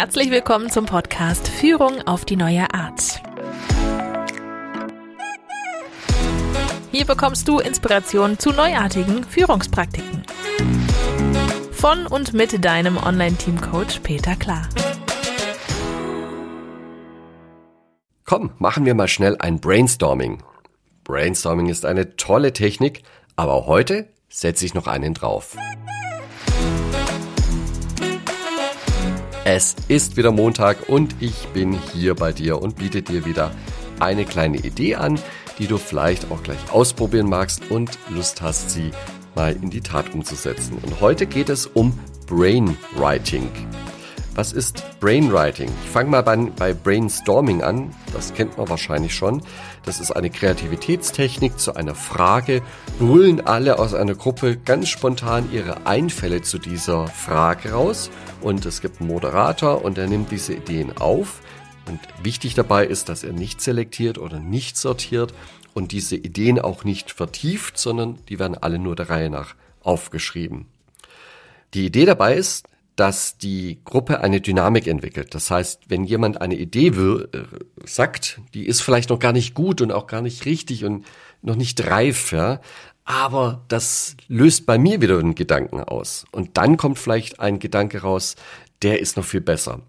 Herzlich willkommen zum Podcast Führung auf die neue Art. Hier bekommst du Inspiration zu neuartigen Führungspraktiken. Von und mit deinem Online-Team-Coach Peter Klar. Komm, machen wir mal schnell ein Brainstorming. Brainstorming ist eine tolle Technik, aber heute setze ich noch einen drauf. Es ist wieder Montag und ich bin hier bei dir und biete dir wieder eine kleine Idee an, die du vielleicht auch gleich ausprobieren magst und Lust hast, sie mal in die Tat umzusetzen. Und heute geht es um Brainwriting. Was ist Brainwriting? Ich fange mal bei, Brainstorming an. Das kennt man wahrscheinlich schon. Das ist eine Kreativitätstechnik zu einer Frage. Brüllen alle aus einer Gruppe ganz spontan ihre Einfälle zu dieser Frage raus. Und es gibt einen Moderator und der nimmt diese Ideen auf. Und wichtig dabei ist, dass er nicht selektiert oder nicht sortiert und diese Ideen auch nicht vertieft, sondern die werden alle nur der Reihe nach aufgeschrieben. Die Idee dabei ist, dass die Gruppe eine Dynamik entwickelt. Das heißt, wenn jemand eine Idee will, äh, sagt, die ist vielleicht noch gar nicht gut und auch gar nicht richtig und noch nicht reif, ja, aber das löst bei mir wieder einen Gedanken aus. Und dann kommt vielleicht ein Gedanke raus, der ist noch viel besser.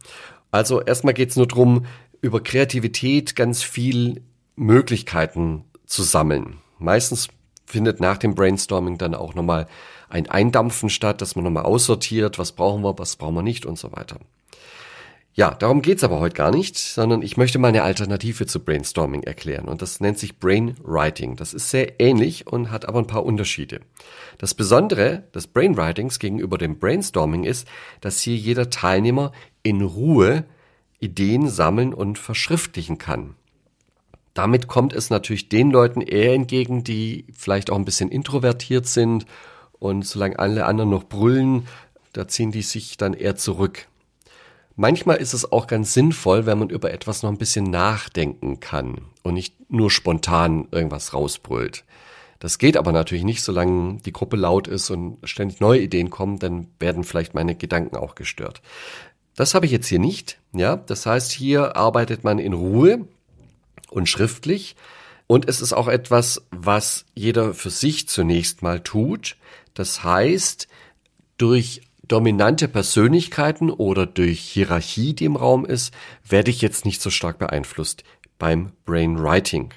Also erstmal geht's nur drum, über Kreativität ganz viel Möglichkeiten zu sammeln. Meistens findet nach dem Brainstorming dann auch nochmal ein Eindampfen statt, dass man nochmal aussortiert, was brauchen wir, was brauchen wir nicht und so weiter. Ja, darum geht's aber heute gar nicht, sondern ich möchte mal eine Alternative zu Brainstorming erklären und das nennt sich Brainwriting. Das ist sehr ähnlich und hat aber ein paar Unterschiede. Das Besondere des Brainwritings gegenüber dem Brainstorming ist, dass hier jeder Teilnehmer in Ruhe Ideen sammeln und verschriftlichen kann. Damit kommt es natürlich den Leuten eher entgegen, die vielleicht auch ein bisschen introvertiert sind und solange alle anderen noch brüllen, da ziehen die sich dann eher zurück. Manchmal ist es auch ganz sinnvoll, wenn man über etwas noch ein bisschen nachdenken kann und nicht nur spontan irgendwas rausbrüllt. Das geht aber natürlich nicht, solange die Gruppe laut ist und ständig neue Ideen kommen, dann werden vielleicht meine Gedanken auch gestört. Das habe ich jetzt hier nicht, ja. Das heißt, hier arbeitet man in Ruhe und schriftlich. Und es ist auch etwas, was jeder für sich zunächst mal tut. Das heißt, durch dominante Persönlichkeiten oder durch Hierarchie, die im Raum ist, werde ich jetzt nicht so stark beeinflusst beim Brainwriting.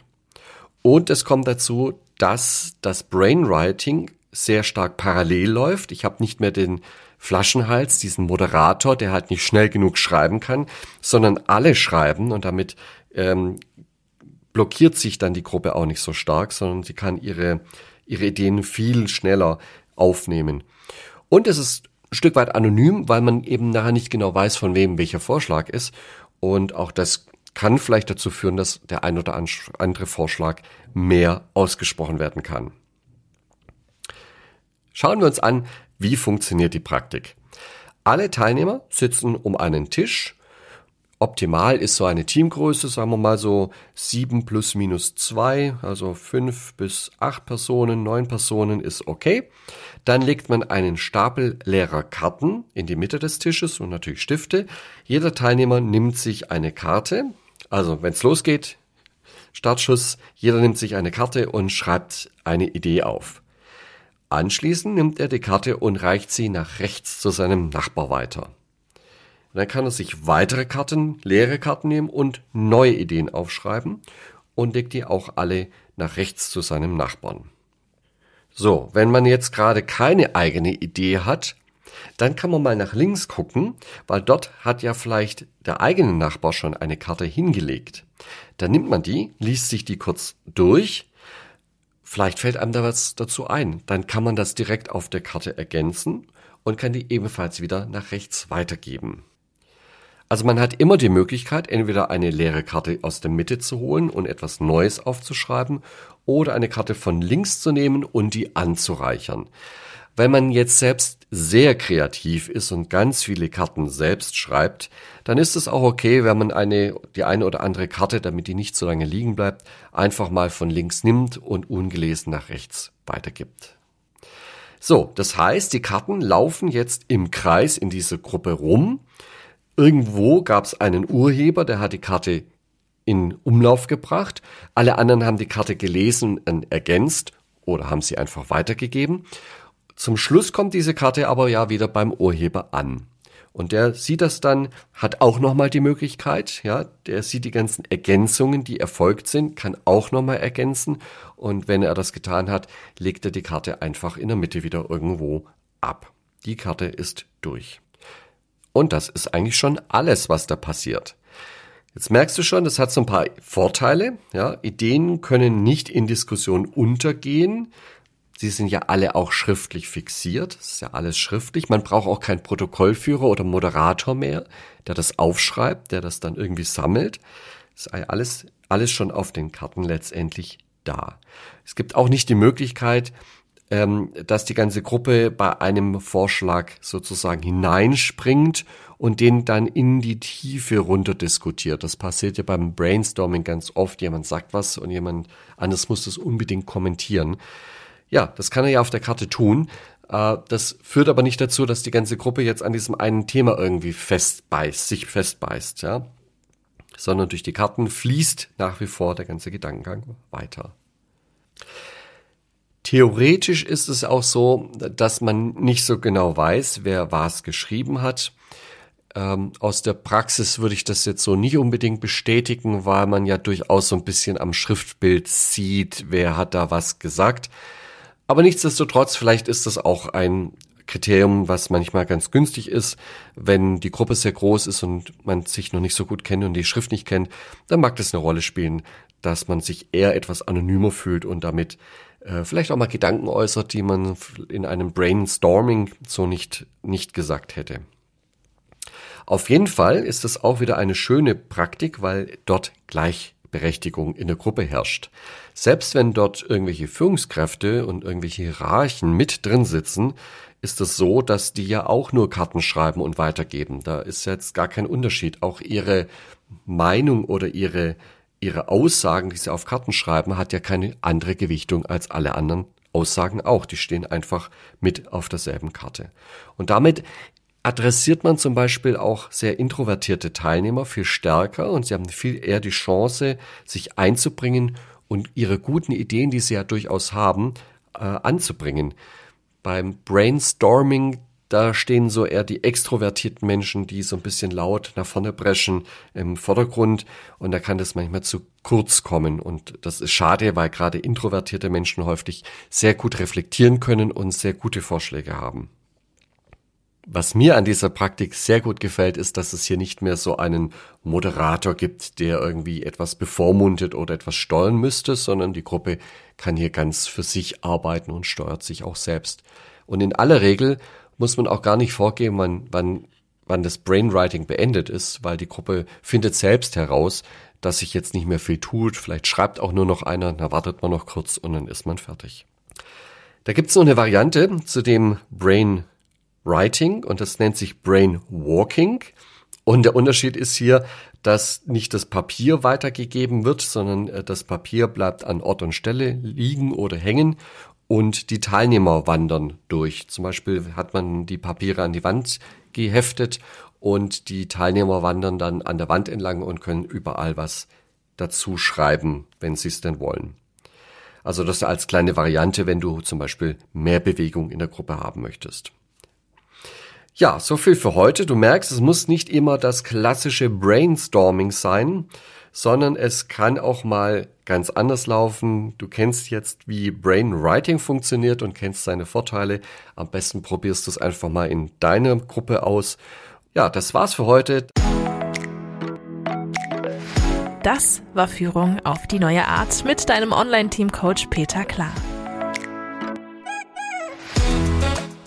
Und es kommt dazu, dass das Brainwriting sehr stark parallel läuft. Ich habe nicht mehr den Flaschenhals, diesen Moderator, der halt nicht schnell genug schreiben kann, sondern alle schreiben und damit ähm, blockiert sich dann die Gruppe auch nicht so stark, sondern sie kann ihre, ihre Ideen viel schneller aufnehmen. Und es ist ein Stück weit anonym, weil man eben nachher nicht genau weiß, von wem welcher Vorschlag ist. Und auch das kann vielleicht dazu führen, dass der ein oder andere Vorschlag mehr ausgesprochen werden kann. Schauen wir uns an, wie funktioniert die Praktik. Alle Teilnehmer sitzen um einen Tisch Optimal ist so eine Teamgröße, sagen wir mal so sieben plus minus zwei, also fünf bis acht Personen, neun Personen ist okay. Dann legt man einen Stapel leerer Karten in die Mitte des Tisches und natürlich Stifte. Jeder Teilnehmer nimmt sich eine Karte. Also wenn es losgeht, Startschuss, jeder nimmt sich eine Karte und schreibt eine Idee auf. Anschließend nimmt er die Karte und reicht sie nach rechts zu seinem Nachbar weiter. Und dann kann er sich weitere Karten, leere Karten nehmen und neue Ideen aufschreiben und legt die auch alle nach rechts zu seinem Nachbarn. So, wenn man jetzt gerade keine eigene Idee hat, dann kann man mal nach links gucken, weil dort hat ja vielleicht der eigene Nachbar schon eine Karte hingelegt. Dann nimmt man die, liest sich die kurz durch, vielleicht fällt einem da was dazu ein. Dann kann man das direkt auf der Karte ergänzen und kann die ebenfalls wieder nach rechts weitergeben. Also man hat immer die Möglichkeit, entweder eine leere Karte aus der Mitte zu holen und etwas Neues aufzuschreiben oder eine Karte von links zu nehmen und die anzureichern. Wenn man jetzt selbst sehr kreativ ist und ganz viele Karten selbst schreibt, dann ist es auch okay, wenn man eine, die eine oder andere Karte, damit die nicht so lange liegen bleibt, einfach mal von links nimmt und ungelesen nach rechts weitergibt. So, das heißt, die Karten laufen jetzt im Kreis in dieser Gruppe rum Irgendwo gab es einen Urheber, der hat die Karte in Umlauf gebracht. Alle anderen haben die Karte gelesen und ergänzt oder haben sie einfach weitergegeben. Zum Schluss kommt diese Karte aber ja wieder beim Urheber an. Und der sieht das dann, hat auch nochmal die Möglichkeit, ja, der sieht die ganzen Ergänzungen, die erfolgt sind, kann auch nochmal ergänzen. Und wenn er das getan hat, legt er die Karte einfach in der Mitte wieder irgendwo ab. Die Karte ist durch. Und das ist eigentlich schon alles, was da passiert. Jetzt merkst du schon, das hat so ein paar Vorteile. Ja, Ideen können nicht in Diskussion untergehen. Sie sind ja alle auch schriftlich fixiert. Das ist ja alles schriftlich. Man braucht auch keinen Protokollführer oder Moderator mehr, der das aufschreibt, der das dann irgendwie sammelt. Das ist alles, alles schon auf den Karten letztendlich da. Es gibt auch nicht die Möglichkeit, ähm, dass die ganze Gruppe bei einem Vorschlag sozusagen hineinspringt und den dann in die Tiefe runter diskutiert. Das passiert ja beim Brainstorming ganz oft. Jemand sagt was und jemand anderes muss das unbedingt kommentieren. Ja, das kann er ja auf der Karte tun. Äh, das führt aber nicht dazu, dass die ganze Gruppe jetzt an diesem einen Thema irgendwie festbeißt, sich festbeißt, ja. Sondern durch die Karten fließt nach wie vor der ganze Gedankengang weiter. Theoretisch ist es auch so, dass man nicht so genau weiß, wer was geschrieben hat. Ähm, aus der Praxis würde ich das jetzt so nicht unbedingt bestätigen, weil man ja durchaus so ein bisschen am Schriftbild sieht, wer hat da was gesagt. Aber nichtsdestotrotz, vielleicht ist das auch ein Kriterium, was manchmal ganz günstig ist. Wenn die Gruppe sehr groß ist und man sich noch nicht so gut kennt und die Schrift nicht kennt, dann mag das eine Rolle spielen, dass man sich eher etwas anonymer fühlt und damit äh, vielleicht auch mal Gedanken äußert, die man in einem Brainstorming so nicht, nicht gesagt hätte. Auf jeden Fall ist es auch wieder eine schöne Praktik, weil dort Gleichberechtigung in der Gruppe herrscht. Selbst wenn dort irgendwelche Führungskräfte und irgendwelche Hierarchen mit drin sitzen, ist es so, dass die ja auch nur Karten schreiben und weitergeben. Da ist jetzt gar kein Unterschied. Auch ihre Meinung oder ihre, ihre Aussagen, die sie auf Karten schreiben, hat ja keine andere Gewichtung als alle anderen Aussagen auch. Die stehen einfach mit auf derselben Karte. Und damit adressiert man zum Beispiel auch sehr introvertierte Teilnehmer viel stärker und sie haben viel eher die Chance, sich einzubringen und ihre guten Ideen, die sie ja durchaus haben, äh, anzubringen. Beim Brainstorming, da stehen so eher die extrovertierten Menschen, die so ein bisschen laut nach vorne brechen im Vordergrund und da kann das manchmal zu kurz kommen und das ist schade, weil gerade introvertierte Menschen häufig sehr gut reflektieren können und sehr gute Vorschläge haben. Was mir an dieser Praktik sehr gut gefällt, ist, dass es hier nicht mehr so einen Moderator gibt, der irgendwie etwas bevormundet oder etwas steuern müsste, sondern die Gruppe kann hier ganz für sich arbeiten und steuert sich auch selbst. Und in aller Regel muss man auch gar nicht vorgeben, wann, wann, wann das Brainwriting beendet ist, weil die Gruppe findet selbst heraus, dass sich jetzt nicht mehr viel tut. Vielleicht schreibt auch nur noch einer, dann wartet man noch kurz und dann ist man fertig. Da gibt's noch eine Variante zu dem Brain Writing und das nennt sich Brain Walking. Und der Unterschied ist hier, dass nicht das Papier weitergegeben wird, sondern äh, das Papier bleibt an Ort und Stelle liegen oder hängen und die Teilnehmer wandern durch. Zum Beispiel hat man die Papiere an die Wand geheftet und die Teilnehmer wandern dann an der Wand entlang und können überall was dazu schreiben, wenn sie es denn wollen. Also das als kleine Variante, wenn du zum Beispiel mehr Bewegung in der Gruppe haben möchtest. Ja, so viel für heute. Du merkst, es muss nicht immer das klassische Brainstorming sein, sondern es kann auch mal ganz anders laufen. Du kennst jetzt, wie Brainwriting funktioniert und kennst seine Vorteile. Am besten probierst du es einfach mal in deiner Gruppe aus. Ja, das war's für heute. Das war Führung auf die neue Art mit deinem Online-Team-Coach Peter Klar.